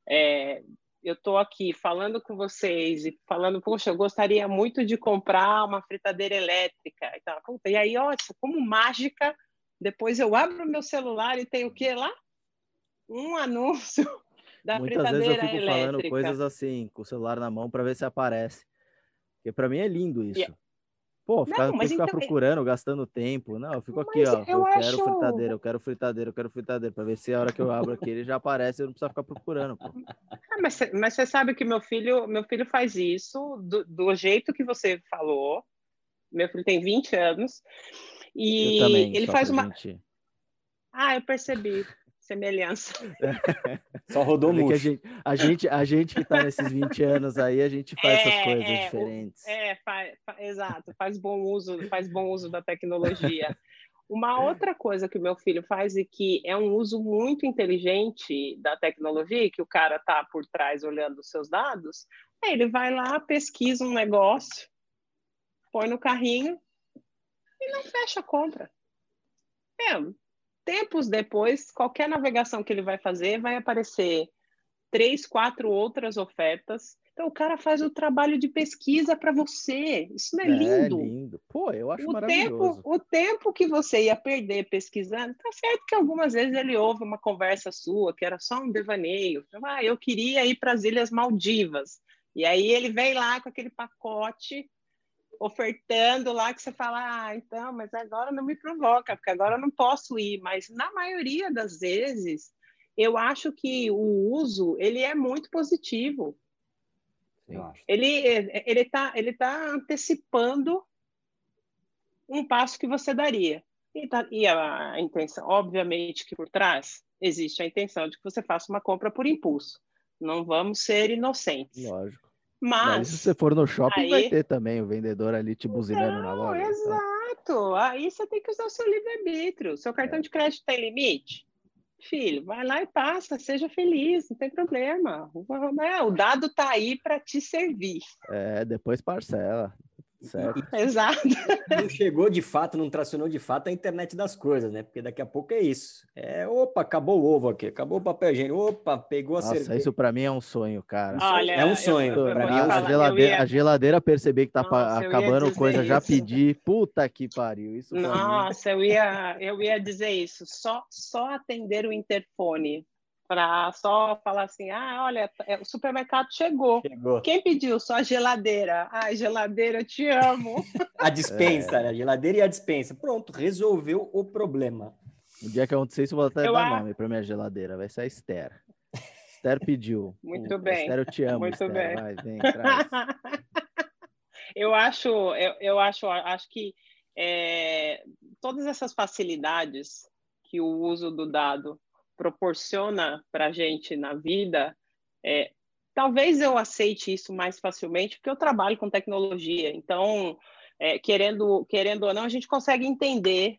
é, eu estou aqui falando com vocês e falando, poxa, eu gostaria muito de comprar uma fritadeira elétrica. Então, puta, e aí, ó, como mágica, depois eu abro meu celular e tem o que lá? Um anúncio da Muitas fritadeira vezes eu fico elétrica. falando coisas assim, com o celular na mão, para ver se aparece. Porque para mim é lindo isso. Pô, ficar, Não, ficar então- procurando, gastando tempo. Não, eu fico aqui, Mas ó. eu Eu, quero acho- fritadeira, eu quero fritadeira, eu quero fritadeira, pra ver se a hora que eu abro aqui ele já aparece, eu não preciso ficar procurando. Ah, mas, mas você sabe que meu filho, meu filho faz isso do, do jeito que você falou. Meu filho tem 20 anos. E eu também, ele faz uma. gente- Ah, eu percebi. Semelhança. Só rodou que a gente, a gente, a gente que tá nesses 20 anos aí, a gente faz É, essas coisas é, o- diferentes. É, fa- fa- exato, faz bom uso, faz bom uso da tecnologia. Uma outra coisa que o meu filho faz e que é um uso muito inteligente da tecnologia, e que o cara tá por trás olhando os seus dados, é ele vai lá, pesquisa um negócio, põe no carrinho e não fecha a compra. É, tempos depois, qualquer navegação que ele vai fazer vai aparecer três, quatro outras ofertas. Então o cara faz o trabalho de pesquisa para você. Isso não é, lindo. É lindo. Pô, eu acho O tempo, maravilhoso. o tempo que você ia perder pesquisando, tá certo que algumas vezes ele ouve uma conversa sua que era só um devaneio. Ah, eu queria ir para as Ilhas Maldivas. E aí ele vem lá com aquele pacote ofertando lá que você fala, ah, então, mas agora não me provoca, porque agora eu não posso ir. Mas na maioria das vezes, eu acho que o uso ele é muito positivo. Ele ele está ele tá antecipando um passo que você daria. E, tá- e a, a intenção, obviamente, que por trás existe a intenção de que você faça uma compra por impulso. Não vamos ser inocentes. Lógico. Mas, Mas se você for no shopping, aí- vai ter também o vendedor ali te buzinando na Não, loja. então. exato. Aí você tem que usar o seu livre-arbítrio. Seu cartão É. de crédito tem limite? Filho, vai lá e passa, seja feliz, não tem problema. O- né, O dado está aí para te servir. É, depois parcela. Certo. Exato. Não chegou de fato, não tracionou de fato a internet das coisas, né? Porque daqui a pouco é isso. É, opa, acabou o ovo aqui, acabou o papel higiênico, opa, pegou a Nossa, cerveja. isso pra mim é um sonho, cara. Olha, É um sonho, eu- eu pra mim é um a, geladeira, ia- a geladeira perceber que tá Nossa, acabando coisa, já isso. pedir. Puta que pariu. Isso mim. Nossa, eu ia, eu ia dizer isso. Só, só atender o interfone para só falar assim: ah, olha, é, o supermercado chegou. Chegou. Quem pediu? Só a geladeira. Ai, geladeira, eu te amo. A dispensa, né? a geladeira e a dispensa. Pronto, resolveu o problema. O dia que acontecer isso, eu vou até Eu dar a- nome pra minha geladeira. Vai ser a Esther. Esther pediu. Muito bem, Esther, eu te amo, muito Esther. bem. Vai, vem, traz. eu acho, eu, eu acho, acho que é, todas essas facilidades que o uso do dado proporciona para a gente na vida, é, talvez eu aceite isso mais facilmente porque eu trabalho com tecnologia. Então, é, querendo, querendo ou não, a gente consegue entender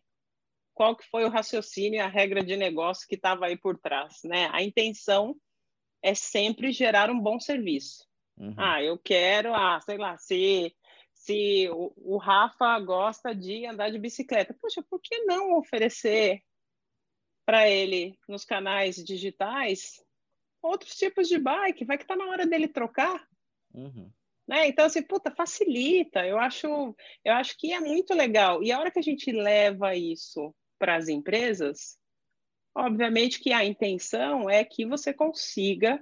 qual que foi o raciocínio e a regra de negócio que estava aí por trás, né? A intenção é sempre gerar um bom serviço. Uhum. Ah, eu quero, ah, sei lá, se, se o, o Rafa gosta de andar de bicicleta, poxa, por que não oferecer para ele nos canais digitais outros tipos de bike? Vai que tá na hora dele trocar, Uhum. né? Então, assim, puta, facilita. Eu acho, eu acho que é muito legal. E a hora que a gente leva isso para as empresas, obviamente que a intenção é que você consiga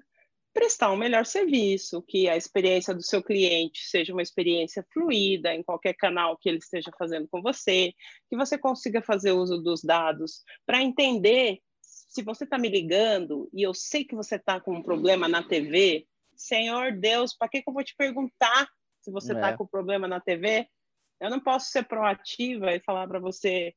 prestar um melhor serviço, que a experiência do seu cliente seja uma experiência fluida em qualquer canal que ele esteja fazendo com você, que você consiga fazer uso dos dados para entender se você está me ligando e eu sei que você está com um problema na TV, Senhor Deus, para que, que eu vou te perguntar se você está É. com problema na TV? Eu não posso ser proativa e falar para você,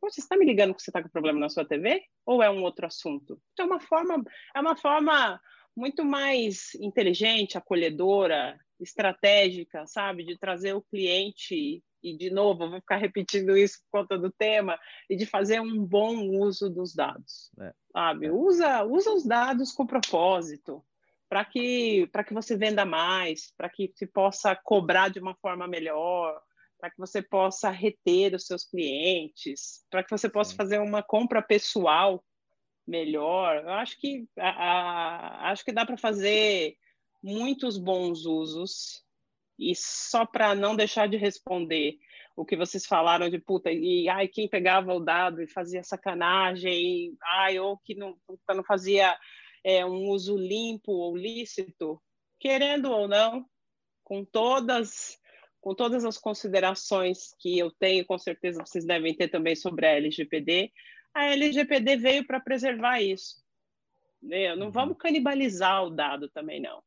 você está me ligando que você está com problema na sua TV? Ou é um outro assunto? Então, é uma forma, é uma forma muito mais inteligente, acolhedora, estratégica, sabe? De trazer o cliente, e de novo, vou ficar repetindo isso por conta do tema, e de fazer um bom uso dos dados, É. sabe? É. Usa, usa os dados com propósito, para que, que você venda mais, para que se possa cobrar de uma forma melhor, para que você possa reter os seus clientes, para que você possa Sim. fazer uma compra pessoal melhor. Eu acho que a, a, acho que dá para fazer muitos bons usos e só para não deixar de responder o que vocês falaram de puta e ai quem pegava o dado e fazia sacanagem e, ai ou que não, não fazia é, um uso limpo ou lícito querendo ou não com todas com todas as considerações que eu tenho com certeza vocês devem ter também sobre a LGPD a LGPD veio para preservar isso né? não uhum. vamos canibalizar o dado também não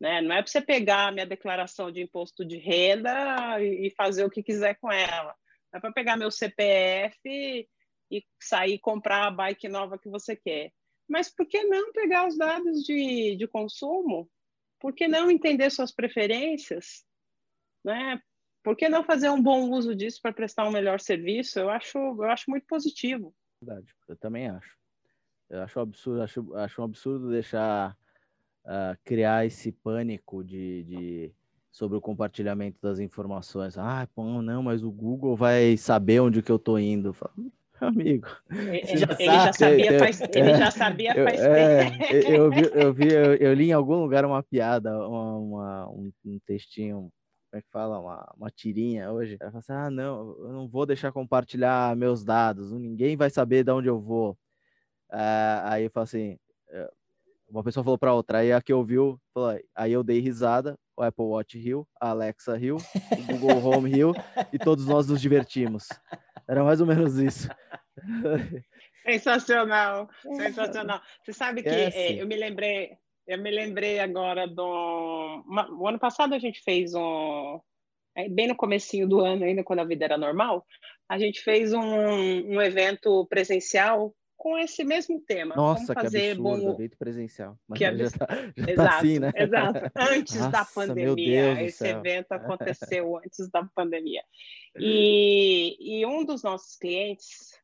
né? Não é para você pegar a minha declaração de imposto de renda e fazer o que quiser com ela. É para pegar meu CPF e sair comprar a bike nova que você quer. Mas por que não pegar os dados de, de consumo? Por que não entender suas preferências? Né? Por que não fazer um bom uso disso para prestar um melhor serviço? Eu acho, eu acho muito positivo. Verdade, eu também acho. Eu acho um absurdo, acho, acho um absurdo deixar uh, criar esse pânico de, de, sobre o compartilhamento das informações. Ah, pô, não, mas o Google vai saber onde que eu tô indo. Falo, Amigo, ele já, ele já sabia faz, ele já sabia faz é, tempo. Eu, vi, eu, vi eu, eu, li em algum lugar uma piada, uma, uma um, um, textinho, como é que fala? Uma, uma tirinha hoje. Ela fala assim: ah, não, eu não vou deixar compartilhar meus dados, ninguém vai saber de onde eu vou. Uh, aí eu falo assim: uma pessoa falou para outra, aí a que ouviu, falou, aí eu dei risada, o Apple Watch riu, a Alexa riu, o Google Home riu e todos nós nos divertimos. Era mais ou menos isso. Sensacional, sensacional. Você sabe que é, é, eu me lembrei, eu me lembrei agora do o ano passado a gente fez um é, bem no comecinho do ano ainda quando a vida era normal, a gente fez um, um evento presencial com esse mesmo tema. Nossa, fazer que absurdo, bom... evento presencial. Mas que já tá, já exato, tá assim, né? Exato, antes Nossa, da pandemia. Esse evento aconteceu antes da pandemia. E, e um dos nossos clientes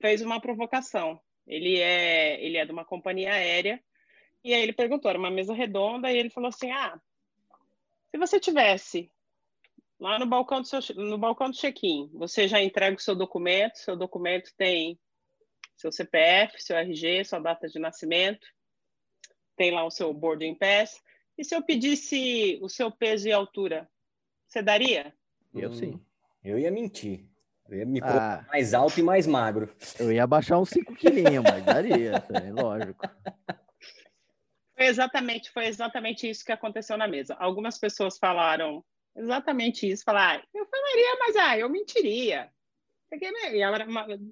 fez uma provocação. Ele é, ele é de uma companhia aérea, e aí ele perguntou, era uma mesa redonda, e ele falou assim, ah, se você tivesse lá no balcão do, seu, no balcão do check-in, você já entrega o seu documento, seu documento tem seu CPF, seu RG, sua data de nascimento, tem lá o seu boarding pass. E se eu pedisse o seu peso e altura, você daria? Eu sim. Eu ia mentir. Eu ia me colocar ah, mais alto e mais magro. Eu ia baixar uns 5 quilinhos, mas daria, lógico. Foi exatamente, foi exatamente isso que aconteceu na mesa. Algumas pessoas falaram exatamente isso, falaram, ah, eu falaria, mas ah, eu mentiria.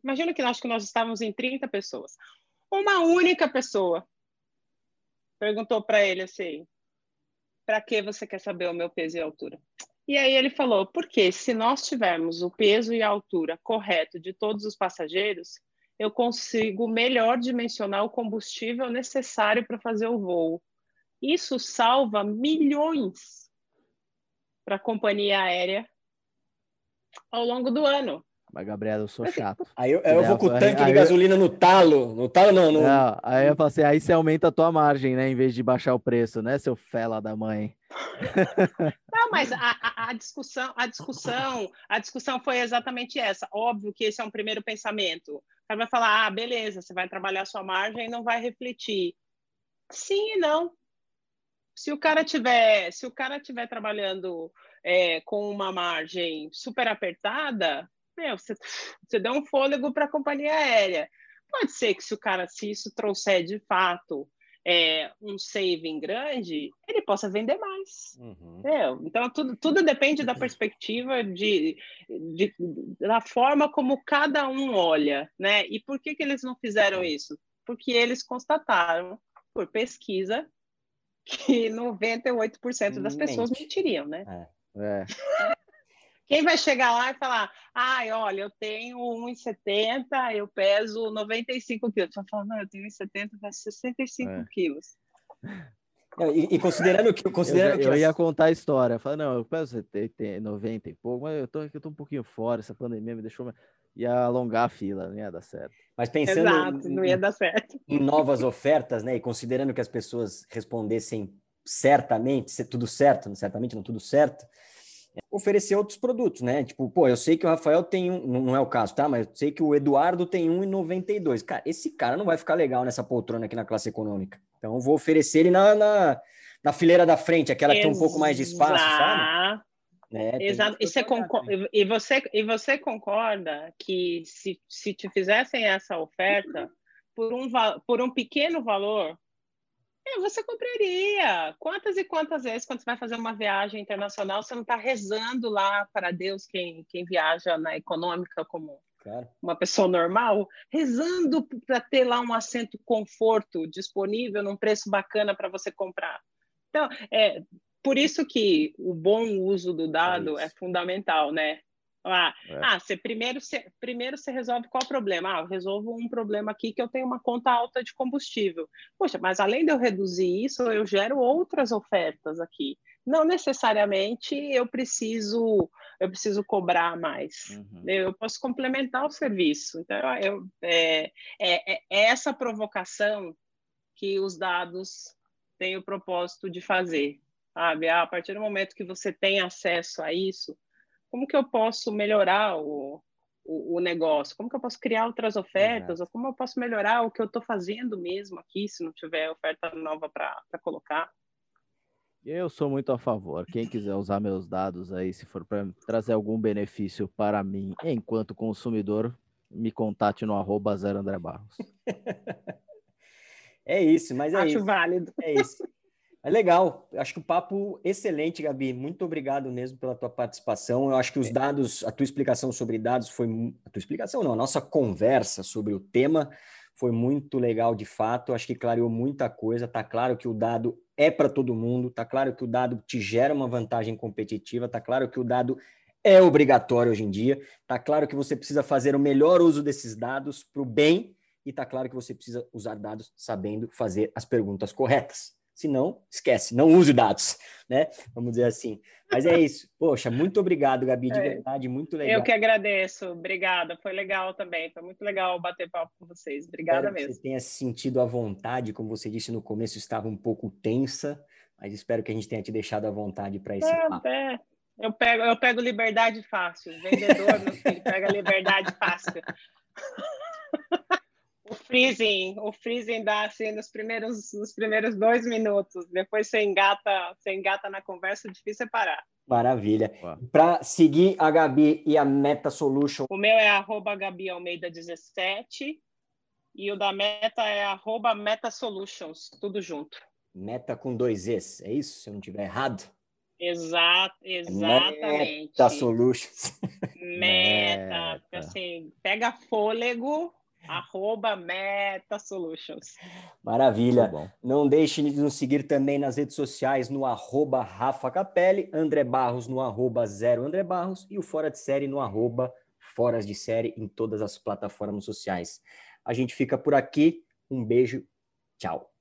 Imagina que acho que nós estávamos em 30 pessoas. Uma única pessoa perguntou para ele assim: para que você quer saber o meu peso e altura? E aí ele falou: porque se nós tivermos o peso e a altura correto de todos os passageiros, eu consigo melhor dimensionar o combustível necessário para fazer o voo. Isso salva milhões para a companhia aérea ao longo do ano. Mas, Gabriela, eu sou chato. Aí eu, eu vou com o tanque aí, de gasolina eu... no talo. No talo, não, no... não. Aí eu falo assim, aí você aumenta a tua margem, né? Em vez de baixar o preço, né, seu fela da mãe? Não, mas a, a, a, discussão, a discussão, a discussão foi exatamente essa. Óbvio que esse é um primeiro pensamento. Cara vai falar, ah, beleza, você vai trabalhar sua margem e não vai refletir. Sim e não. Se o cara tiver, se o cara tiver trabalhando é, com uma margem super apertada, meu, você, você dá um fôlego para a companhia aérea. Pode ser que se o cara, se isso trouxer de fato é, um saving grande, ele possa vender mais. Uhum. Então, tudo, tudo depende da perspectiva de, de, da forma como cada um olha, né? E por que, que eles não fizeram isso? Porque eles constataram, por pesquisa, que 98% das pessoas Mente. mentiriam, né? É. é. Quem vai chegar lá e falar, ai, olha, eu tenho 1,70, eu peso 95 quilos. Você vai falar, não, eu tenho 1,70, peso 65 é. quilos. E, e, considerando que. Considerando eu, que eu ia contar a história. Eu falei, não, eu peso 90 e pouco, mas eu tô, eu tô um pouquinho fora, essa pandemia me deixou. Ia alongar a fila, não ia dar certo. Mas pensando Exato, não ia dar certo. em novas ofertas, né? E considerando que as pessoas respondessem certamente, se tudo certo, certamente não tudo certo, oferecer outros produtos, né? Tipo, pô, eu sei que o Rafael tem um, não é o caso, tá? Mas eu sei que o Eduardo tem um em 92. Cara, esse cara não vai ficar legal nessa poltrona aqui na classe econômica. Então, eu vou oferecer ele na, na, na fileira da frente, aquela que tem um pouco mais de espaço, sabe? É, Exato. E você, concorda, e, você, e você concorda que se, se te fizessem essa oferta por um, por um pequeno valor, é, você compraria. Quantas e quantas vezes, quando você vai fazer uma viagem internacional, você não está rezando lá para Deus, quem, quem viaja na econômica como claro. uma pessoa normal, rezando para ter lá um assento conforto disponível num preço bacana para você comprar. Então, é, por isso que o bom uso do dado é, é fundamental, né? Ah, é. ah você primeiro, você primeiro você resolve qual problema? Ah, eu resolvo um problema aqui que eu tenho uma conta alta de combustível. Poxa, mas além de eu reduzir isso, eu gero outras ofertas aqui. Não necessariamente eu preciso eu preciso cobrar mais. Uhum. Eu posso complementar o serviço. Então, eu, é, é, é essa provocação que os dados têm o propósito de fazer sabe? Ah, a partir do momento que você tem acesso a isso, como que eu posso melhorar o, o, o negócio? Como que eu posso criar outras ofertas? Exato. Ou como eu posso melhorar o que eu estou fazendo mesmo aqui, se não tiver oferta nova para colocar? Eu sou muito a favor. Quem quiser usar meus dados aí, se for para trazer algum benefício para mim enquanto consumidor, me contate no arroba zero André Barros. é isso, mas é Acho isso. válido. É isso. É legal, acho que o papo excelente, Gabi. Muito obrigado mesmo pela tua participação. Eu acho que os é. dados, a tua explicação sobre dados foi a tua explicação, não, a nossa conversa sobre o tema foi muito legal de fato. Acho que clareou muita coisa. Tá claro que o dado é para todo mundo. Tá claro que o dado te gera uma vantagem competitiva. Tá claro que o dado é obrigatório hoje em dia. Tá claro que você precisa fazer o melhor uso desses dados para o bem. E tá claro que você precisa usar dados sabendo fazer as perguntas corretas. Se não, esquece, não use dados, né? Vamos dizer assim. Mas é isso. Poxa, muito obrigado, Gabi, de é. verdade, muito legal. Eu que agradeço, obrigada. Foi legal também, foi muito legal bater papo com vocês. Obrigada espero mesmo. Que você tenha se sentido à vontade, como você disse no começo, estava um pouco tensa, mas espero que a gente tenha te deixado à vontade para esse é, papo. É. Eu pego, eu pego liberdade fácil. Vendedor, meu filho, pega liberdade fácil. o freezing, o freezing dá assim nos primeiros, nos primeiros dois minutos. Depois você engata, você engata na conversa, difícil é parar. Maravilha. Para seguir a Gabi e a Meta Solution. O meu é arroba Gabi Almeida 17 e o da Meta é arroba Meta Solutions, tudo junto. Meta com dois Es, é isso? Se eu não estiver errado. Exato, exatamente. Meta Solutions. Meta, Meta. assim, pega fôlego arroba Meta Solutions. Maravilha. Não deixe de nos seguir também nas redes sociais no arroba Rafa Capelli, André Barros no arroba Zero André Barros e o Fora de Série no arroba Foras de Série em todas as plataformas sociais. A gente fica por aqui. Um beijo. Tchau.